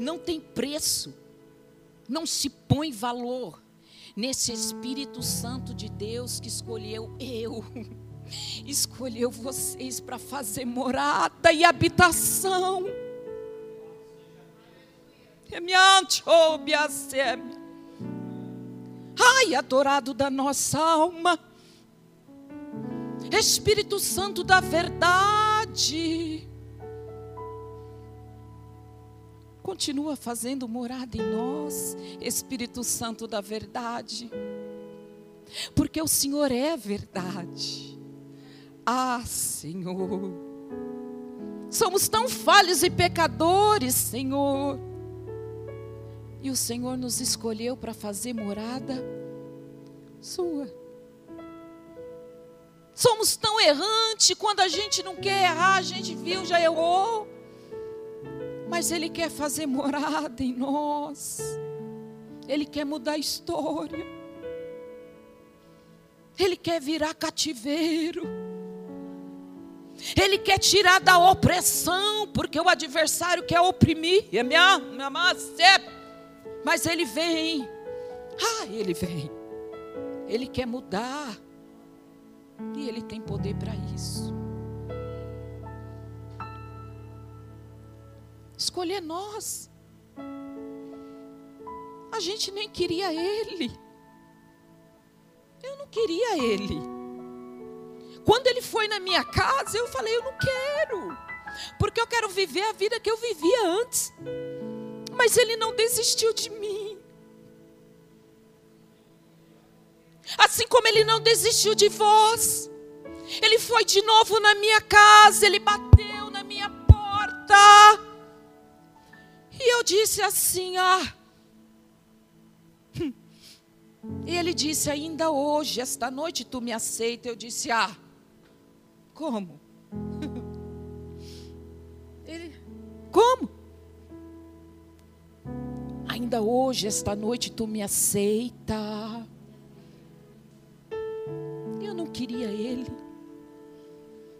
Não tem preço, não se põe valor nesse Espírito Santo de Deus que escolheu eu, *laughs* escolheu vocês para fazer morada e habitação. Remiante, oh, biaseme. Ai, adorado da nossa alma. Espírito Santo da verdade. Continua fazendo morada em nós, Espírito Santo da verdade. Porque o Senhor é verdade. Ah, Senhor. Somos tão falhos e pecadores, Senhor. E o Senhor nos escolheu para fazer morada sua. Somos tão errantes, quando a gente não quer errar, a gente viu, já errou. Mas Ele quer fazer morada em nós. Ele quer mudar a história. Ele quer virar cativeiro. Ele quer tirar da opressão, porque o adversário quer oprimir. É minha, minha mas ele vem. Ah, ele vem. Ele quer mudar. E ele tem poder para isso. Escolher nós. A gente nem queria ele. Eu não queria ele. Quando ele foi na minha casa, eu falei: eu não quero. Porque eu quero viver a vida que eu vivia antes. Mas ele não desistiu de mim. Assim como ele não desistiu de vós. Ele foi de novo na minha casa, ele bateu na minha porta. E eu disse assim: Ah, e ele disse: Ainda hoje, esta noite, tu me aceita. Eu disse: Ah, como? *laughs* Ele, como? Ainda hoje, esta noite, tu me aceita. Eu não queria ele.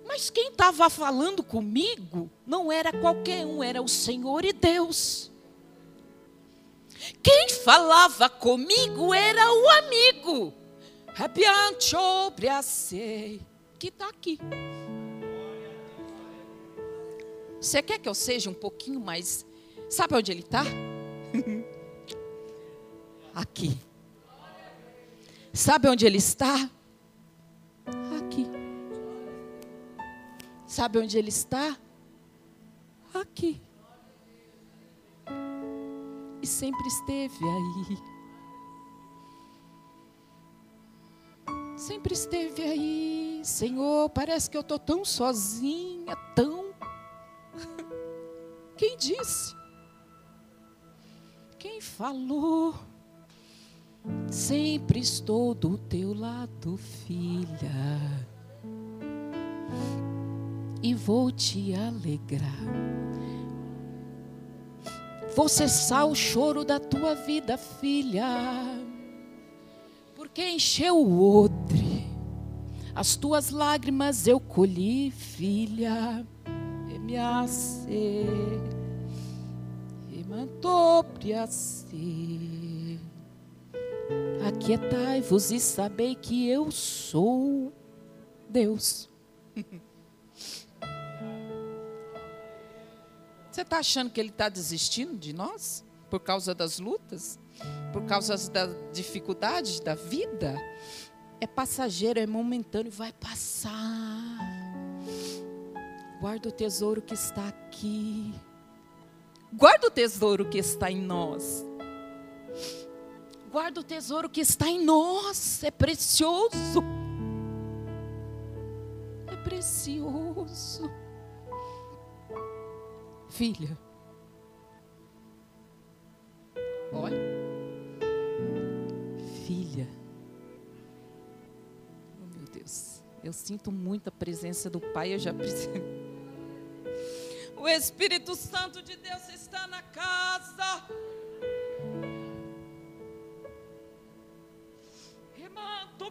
Mas quem estava falando comigo não era qualquer um, era o Senhor e Deus. Quem falava comigo era o amigo. Que está aqui. Você quer que eu seja um pouquinho mais. Sabe onde ele está? *laughs* Aqui. Sabe onde ele está? Aqui. Sabe onde ele está? Aqui e sempre esteve aí. Sempre esteve aí, Senhor. Parece que eu estou tão sozinha, tão. *laughs* Quem disse? Quem falou? Sempre estou do teu lado, filha, e vou te alegrar. Vou cessar o choro da tua vida, filha, porque encheu o odre, as tuas lágrimas eu colhi, filha, e me ace, e mantobre-se. Aquietai-vos e sabei que eu sou Deus. *laughs* Você está achando que ele está desistindo de nós? Por causa das lutas? Por causa das dificuldades da vida? É passageiro, é momentâneo, vai passar. Guarda o tesouro que está aqui. Guarda o tesouro que está em nós. Guarda o tesouro que está em nós. É precioso. É precioso filha. Olha, filha. Oh, meu Deus, eu sinto muita presença do Pai, eu já preciso. O Espírito Santo de Deus está na casa.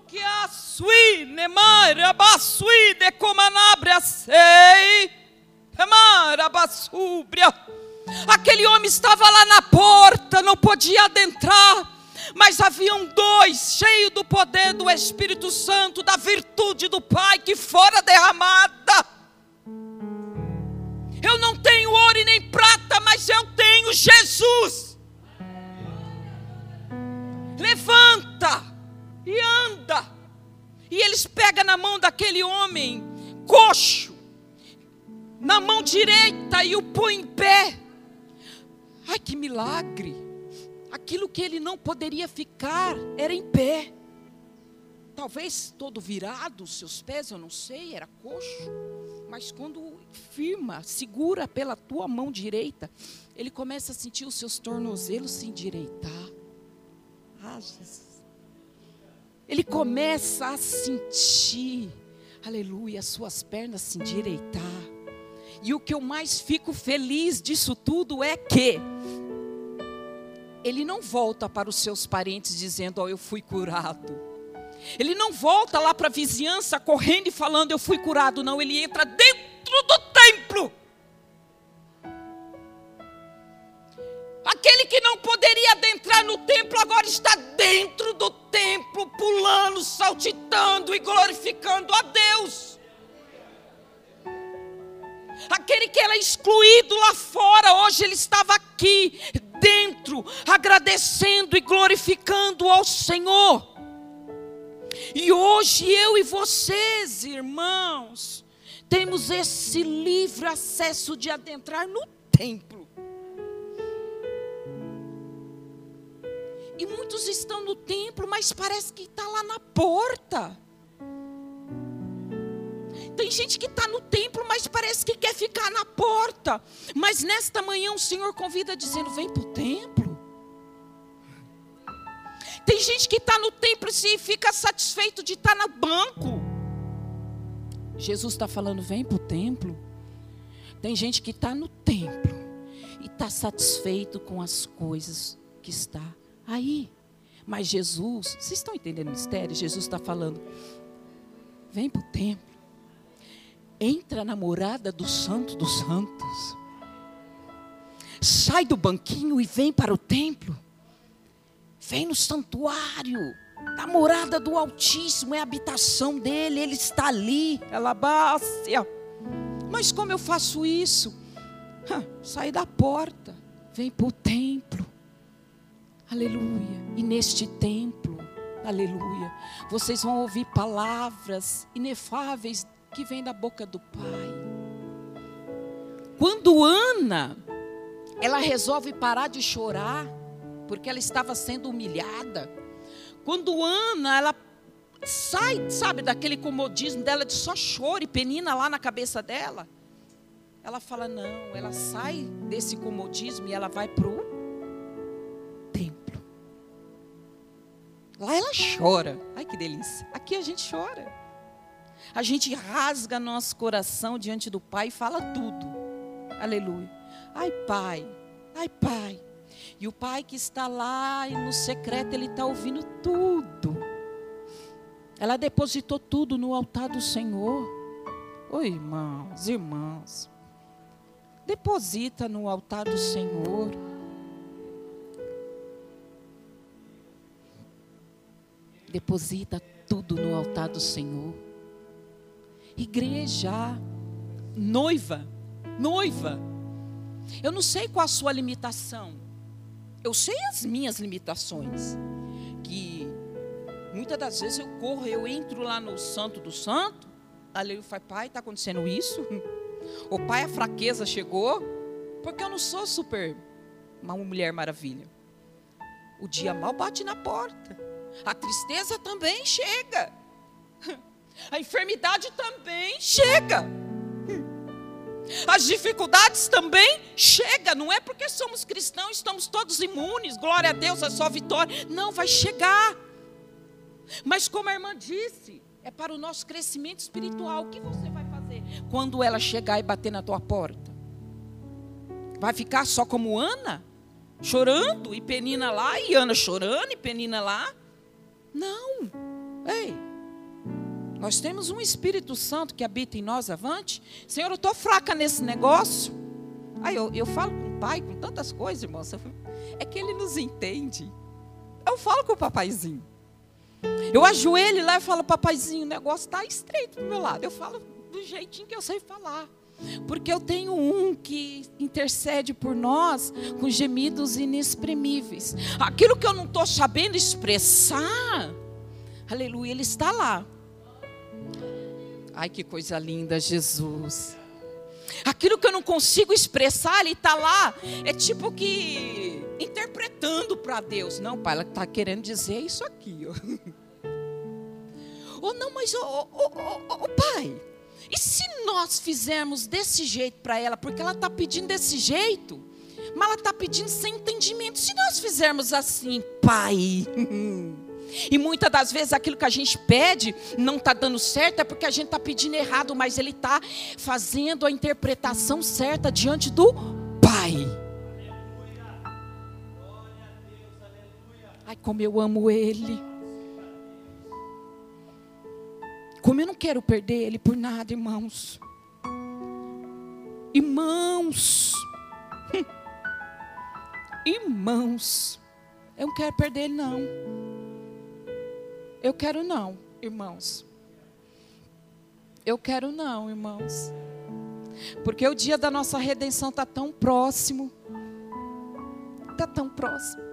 Que a sui, nemar, abasui, de comanabre, sei. Aquele homem estava lá na porta, não podia adentrar, mas haviam dois, cheios do poder do Espírito Santo, da virtude do Pai que fora derramada. Eu não tenho ouro e nem prata, mas eu tenho Jesus. Levanta e anda. E eles pegam na mão daquele homem coxo na mão direita e o põe em pé. Ai, que milagre! Aquilo que ele não poderia ficar era em pé. Talvez todo virado, seus pés, eu não sei, era coxo. Mas quando firma, segura pela tua mão direita, ele começa a sentir os seus tornozelos se endireitar. Ah, Jesus. Ele começa a sentir, aleluia, as suas pernas se endireitar. E o que eu mais fico feliz disso tudo é que ele não volta para os seus parentes dizendo: "Oh, eu fui curado". Ele não volta lá para a vizinhança correndo e falando: "Eu fui curado", não, ele entra dentro do templo. Aquele que não poderia adentrar no templo agora está dentro do templo, pulando, saltitando e glorificando a Deus. Aquele que era excluído lá fora, hoje ele estava aqui, dentro, agradecendo e glorificando ao Senhor. E hoje eu e vocês, irmãos, temos esse livre acesso de adentrar no templo. E muitos estão no templo, mas parece que está lá na porta. Tem gente que está no templo, mas parece que quer ficar na porta. Mas nesta manhã o Senhor convida dizendo: vem para o templo. Tem gente que está no templo e fica satisfeito de estar tá no banco. Jesus está falando: vem para o templo. Tem gente que está no templo e está satisfeito com as coisas que está aí. Mas Jesus, vocês estão entendendo o mistério? Jesus está falando: vem para o templo entra na morada do Santo dos Santos, sai do banquinho e vem para o templo, vem no santuário, a morada do Altíssimo é a habitação dele, ele está ali, alabácia. Mas como eu faço isso? sai da porta, vem para o templo, aleluia, e neste templo, aleluia, vocês vão ouvir palavras inefáveis que vem da boca do Pai. Quando Ana, ela resolve parar de chorar, porque ela estava sendo humilhada. Quando Ana, ela sai, sabe, daquele comodismo dela de só choro e penina lá na cabeça dela. Ela fala: não, ela sai desse comodismo e ela vai para o Lá ela chora. Ai que delícia. Aqui a gente chora. A gente rasga nosso coração diante do Pai e fala tudo. Aleluia. Ai, Pai. Ai, Pai. E o Pai que está lá no secreto, ele está ouvindo tudo. Ela depositou tudo no altar do Senhor. Oi, irmãos, irmãs. Deposita no altar do Senhor. Deposita tudo no altar do Senhor. Igreja, noiva, noiva. Eu não sei qual a sua limitação. Eu sei as minhas limitações. Que muitas das vezes eu corro, eu entro lá no Santo do Santo. Eu falo, pai, está acontecendo isso? *laughs* O pai, a fraqueza chegou. Porque eu não sou super uma mulher maravilha. O dia mal bate na porta. A tristeza também chega. *laughs* A enfermidade também chega. As dificuldades também chega, não é porque somos cristãos, estamos todos imunes, glória a Deus, é só vitória. Não, vai chegar. Mas como a irmã disse, é para o nosso crescimento espiritual. O que você vai fazer quando ela chegar e bater na tua porta? Vai ficar só como Ana? Chorando e Penina lá, e Ana chorando e Penina lá? Não. Ei, nós temos um Espírito Santo que habita em nós avante. Senhor, eu estou fraca nesse negócio. Aí eu, eu falo com o pai, com tantas coisas, irmãos. É que ele nos entende. Eu falo com o papaizinho. Eu ajoelho lá e falo, papaizinho, o negócio está estreito do meu lado. Eu falo do jeitinho que eu sei falar. Porque eu tenho um que intercede por nós com gemidos inexprimíveis. Aquilo que eu não estou sabendo expressar, aleluia, ele está lá. Ai, que coisa linda, Jesus. Aquilo que eu não consigo expressar, ele está lá. É tipo que interpretando para Deus. Não, pai, ela está querendo dizer isso aqui. *laughs* Ou oh, não, mas, oh, oh, oh, pai, e se nós fizermos desse jeito para ela? Porque ela está pedindo desse jeito, mas ela está pedindo sem entendimento. Se nós fizermos assim, pai. *laughs* E muitas das vezes aquilo que a gente pede não está dando certo, é porque a gente está pedindo errado, mas Ele está fazendo a interpretação certa diante do Pai. Ai, como eu amo Ele. Como eu não quero perder Ele por nada, irmãos. Irmãos, *laughs* irmãos, eu não quero perder ele, não. Eu quero não, irmãos. Eu quero não, irmãos. Porque o dia da nossa redenção está tão próximo. Está tão próximo.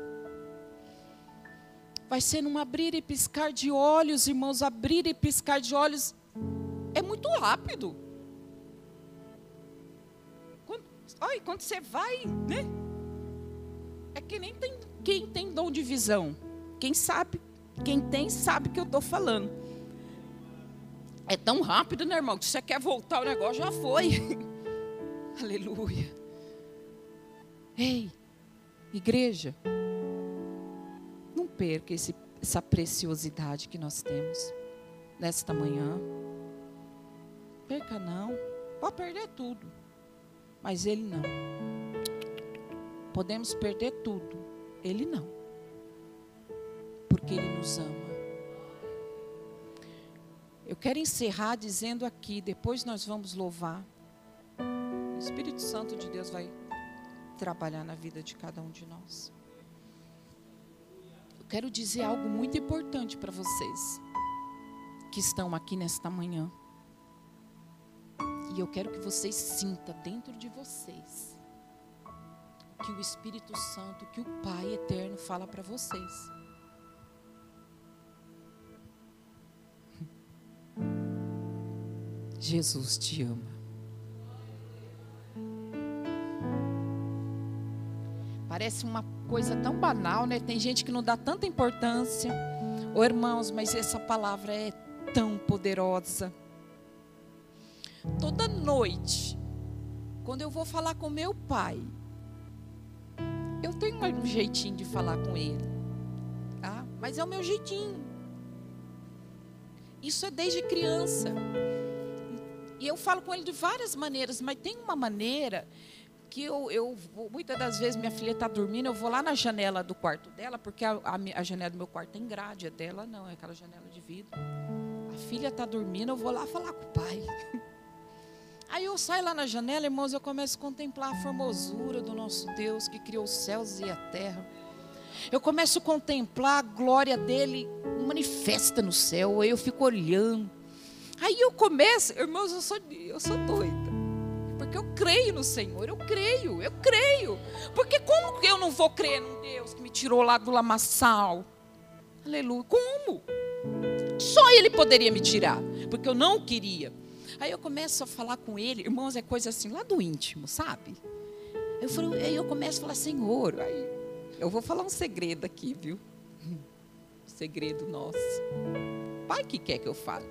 Vai ser num abrir e piscar de olhos, irmãos. Abrir e piscar de olhos é muito rápido. Quando, ai, quando você vai, né? É que nem tem, quem tem dom de visão. Quem sabe, quem tem, sabe que eu estou falando. É tão rápido, né, irmão? Que você quer voltar, o negócio já foi. *laughs* Aleluia. Ei, igreja, perca esse, essa preciosidade que nós temos nesta manhã. Perca não. Pode perder tudo. Mas ele não. Podemos perder tudo. Ele não. Porque ele nos ama. Eu quero encerrar dizendo aqui, depois nós vamos louvar. O Espírito Santo de Deus vai trabalhar na vida de cada um de nós. Quero dizer algo muito importante para vocês que estão aqui nesta manhã. E eu quero que vocês sintam dentro de vocês que o Espírito Santo, que o Pai eterno fala para vocês. *laughs* Jesus te ama. Parece uma coisa tão banal, né? Tem gente que não dá tanta importância. Ô oh, irmãos, mas essa palavra é tão poderosa. Toda noite, quando eu vou falar com meu pai, eu tenho um jeitinho de falar com ele, tá? Mas é o meu jeitinho. Isso é desde criança. E eu falo com ele de várias maneiras, mas tem uma maneira que eu, eu muitas das vezes minha filha está dormindo, eu vou lá na janela do quarto dela, porque a, a, a janela do meu quarto tem grade, a dela não, é aquela janela de vidro. A filha está dormindo, eu vou lá falar com o pai. *laughs* Aí eu saio lá na janela, irmãos, eu começo a contemplar a formosura do nosso Deus que criou os céus e a terra. Eu começo a contemplar a glória dele manifesta no céu, aí eu fico olhando. Aí eu começo, irmãos, eu sou, eu sou doida. Porque eu creio no Senhor, eu creio, eu creio. Porque como eu não vou crer num Deus que me tirou lá do lamaçal? Aleluia. Como? Só Ele poderia me tirar, porque eu não queria. Aí eu começo a falar com Ele, irmãos, é coisa assim, lá do íntimo, sabe? Eu falo, aí eu começo a falar, Senhor, aí eu vou falar um segredo aqui, viu? *laughs* segredo nosso. Pai que quer que eu fale.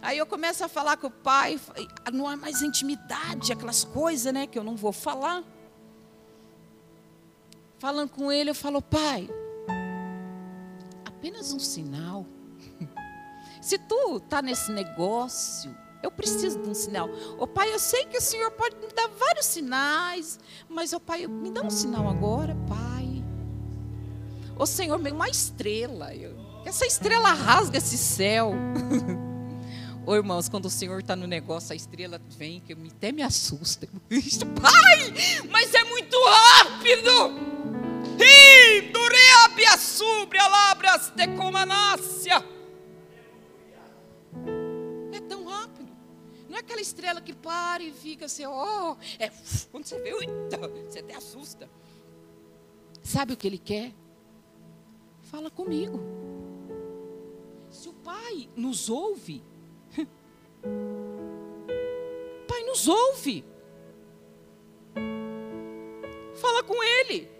Aí eu começo a falar com o pai, não há mais intimidade, aquelas coisas, né, que eu não vou falar. Falando com ele, eu falo, pai, apenas um sinal. *laughs* Se tu está nesse negócio, eu preciso de um sinal. Ô pai, eu sei que o senhor pode me dar vários sinais, mas, ô pai, me dá um sinal agora, pai. Ô Senhor, uma estrela. Eu, essa estrela rasga esse céu. *laughs* Ô irmãos, quando o Senhor está no negócio, a estrela vem, que até me assusta. *laughs* Pai, mas é muito rápido. É tão rápido. Não é aquela estrela que para e fica assim, ó. Oh, é, *laughs* quando você vê, eita, você até assusta. Sabe o que ele quer? Fala comigo. Se o Pai nos ouve, Pai nos ouve. Fala com Ele.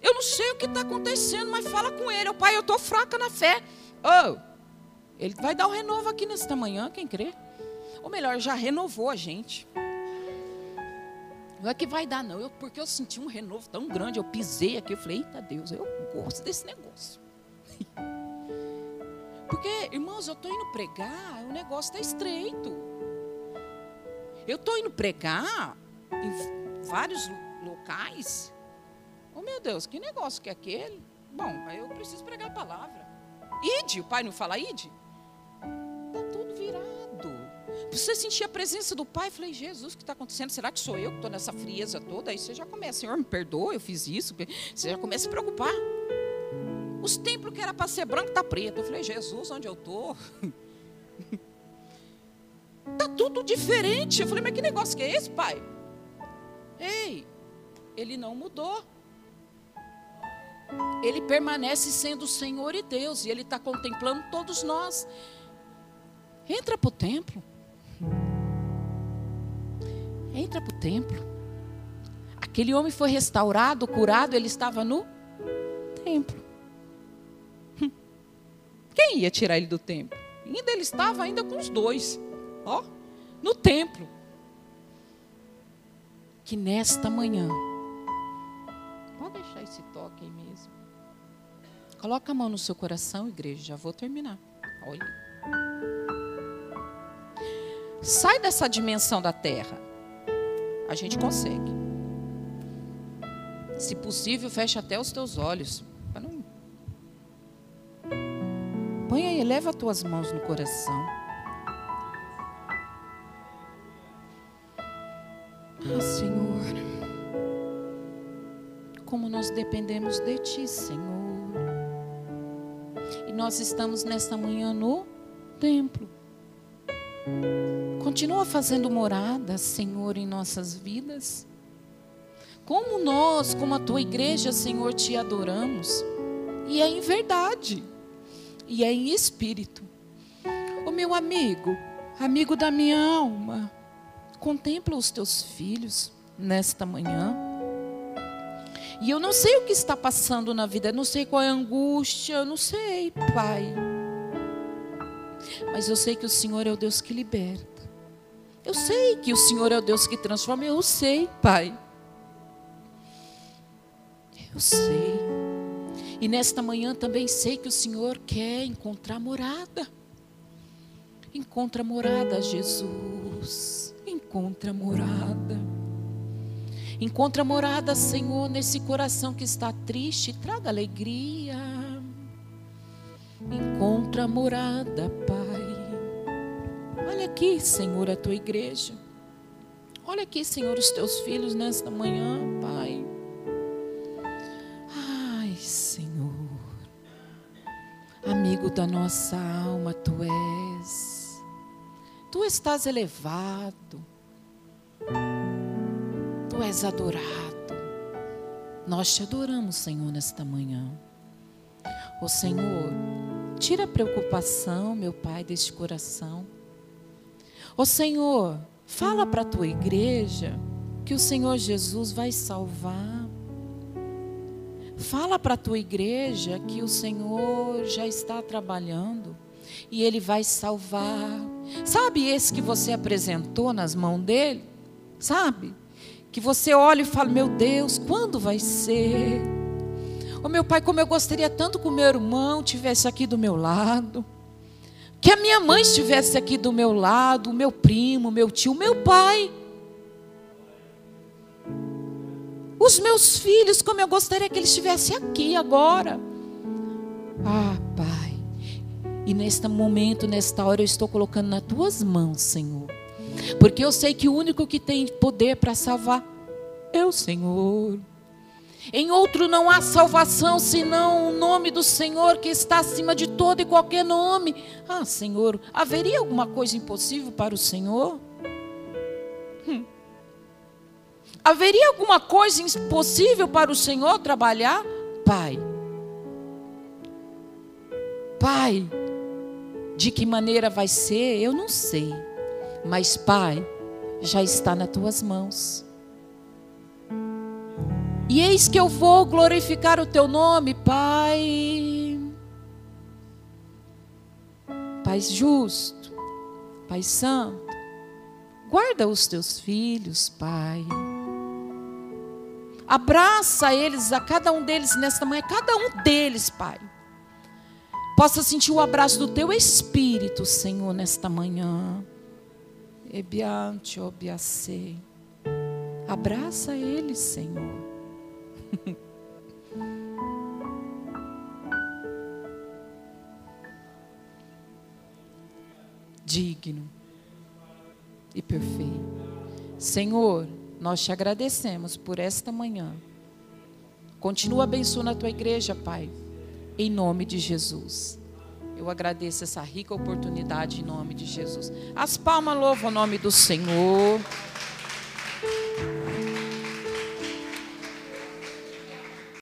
Eu não sei o que está acontecendo, mas fala com Ele. O Pai, eu estou fraca na fé. Oh, ele vai dar um renovo aqui nesta manhã, quem crê? Ou melhor, já renovou a gente. Não é que vai dar, não. Eu, porque eu senti um renovo tão grande. Eu pisei aqui. Eu falei, eita Deus, eu gosto desse negócio. *laughs* Porque, irmãos, eu estou indo pregar, o negócio está estreito. Eu estou indo pregar em vários locais. Oh, meu Deus, que negócio que é aquele? Bom, aí eu preciso pregar a palavra. Ide, o pai não fala ide? Está tudo virado. você sentir a presença do Pai. Falei, Jesus, o que está acontecendo? Será que sou eu que estou nessa frieza toda? Aí você já começa, Senhor, me perdoa, eu fiz isso. Você já começa a se preocupar. Os templos que era para ser branco, está preto. Eu falei, Jesus, onde eu estou? *laughs* Está tudo diferente. Eu falei, mas que negócio que é esse, pai? Ei, ele não mudou. Ele permanece sendo o Senhor e Deus, e Ele está contemplando todos nós. Entra para o templo. Entra para o templo. Aquele homem foi restaurado, curado, ele estava no templo. Quem ia tirar ele do templo? Ainda ele estava ainda com os dois, ó, no templo. Que nesta manhã, pode deixar esse toque aí mesmo. Coloca a mão no seu coração, igreja, já vou terminar. Olha. Sai dessa dimensão da terra. A gente consegue. Se possível, fecha até os teus olhos. Põe aí, leva as tuas mãos no coração. Ah, Senhor, como nós dependemos de Ti, Senhor. E nós estamos nesta manhã no templo. Continua fazendo morada, Senhor, em nossas vidas. Como nós, como a tua igreja, Senhor, te adoramos. E é em verdade. E é em espírito. O meu amigo, amigo da minha alma, contempla os teus filhos nesta manhã. E eu não sei o que está passando na vida, eu não sei qual é a angústia, eu não sei, Pai. Mas eu sei que o Senhor é o Deus que liberta. Eu sei que o Senhor é o Deus que transforma, eu sei, Pai. Eu sei. E nesta manhã também sei que o Senhor quer encontrar morada. Encontra morada, Jesus. Encontra morada. Encontra morada, Senhor, nesse coração que está triste. Traga alegria. Encontra morada, Pai. Olha aqui, Senhor, a tua igreja. Olha aqui, Senhor, os teus filhos nesta manhã, Pai. Amigo da nossa alma, tu és. Tu estás elevado. Tu és adorado. Nós te adoramos, Senhor, nesta manhã. Ô Senhor, tira a preocupação, meu Pai, deste coração. Ô Senhor, fala para a tua igreja que o Senhor Jesus vai salvar. Fala para a tua igreja que o Senhor já está trabalhando e Ele vai salvar. Sabe esse que você apresentou nas mãos dele? Sabe? que você olha e fala: Meu Deus, quando vai ser? Oh, meu pai, como eu gostaria tanto que o meu irmão tivesse aqui do meu lado, que a minha mãe estivesse aqui do meu lado, o meu primo, meu tio, meu pai. Os meus filhos, como eu gostaria que eles estivessem aqui agora. Ah, Pai. E neste momento, nesta hora, eu estou colocando nas tuas mãos, Senhor porque eu sei que o único que tem poder para salvar é o Senhor. Em outro não há salvação senão o nome do Senhor que está acima de todo e qualquer nome. Ah, Senhor, haveria alguma coisa impossível para o Senhor? Haveria alguma coisa impossível para o Senhor trabalhar? Pai. Pai, de que maneira vai ser? Eu não sei. Mas, Pai, já está nas tuas mãos. E eis que eu vou glorificar o teu nome, Pai. Pai justo, Pai santo, guarda os teus filhos, Pai. Abraça eles, a cada um deles nesta manhã, cada um deles, Pai. Possa sentir o abraço do teu Espírito, Senhor, nesta manhã. Ebiante obiacei. Abraça ele, Senhor. *laughs* Digno. e perfeito. Senhor, nós te agradecemos por esta manhã. Continua abençoando a tua igreja, Pai, em nome de Jesus. Eu agradeço essa rica oportunidade em nome de Jesus. As palmas louvam o nome do Senhor.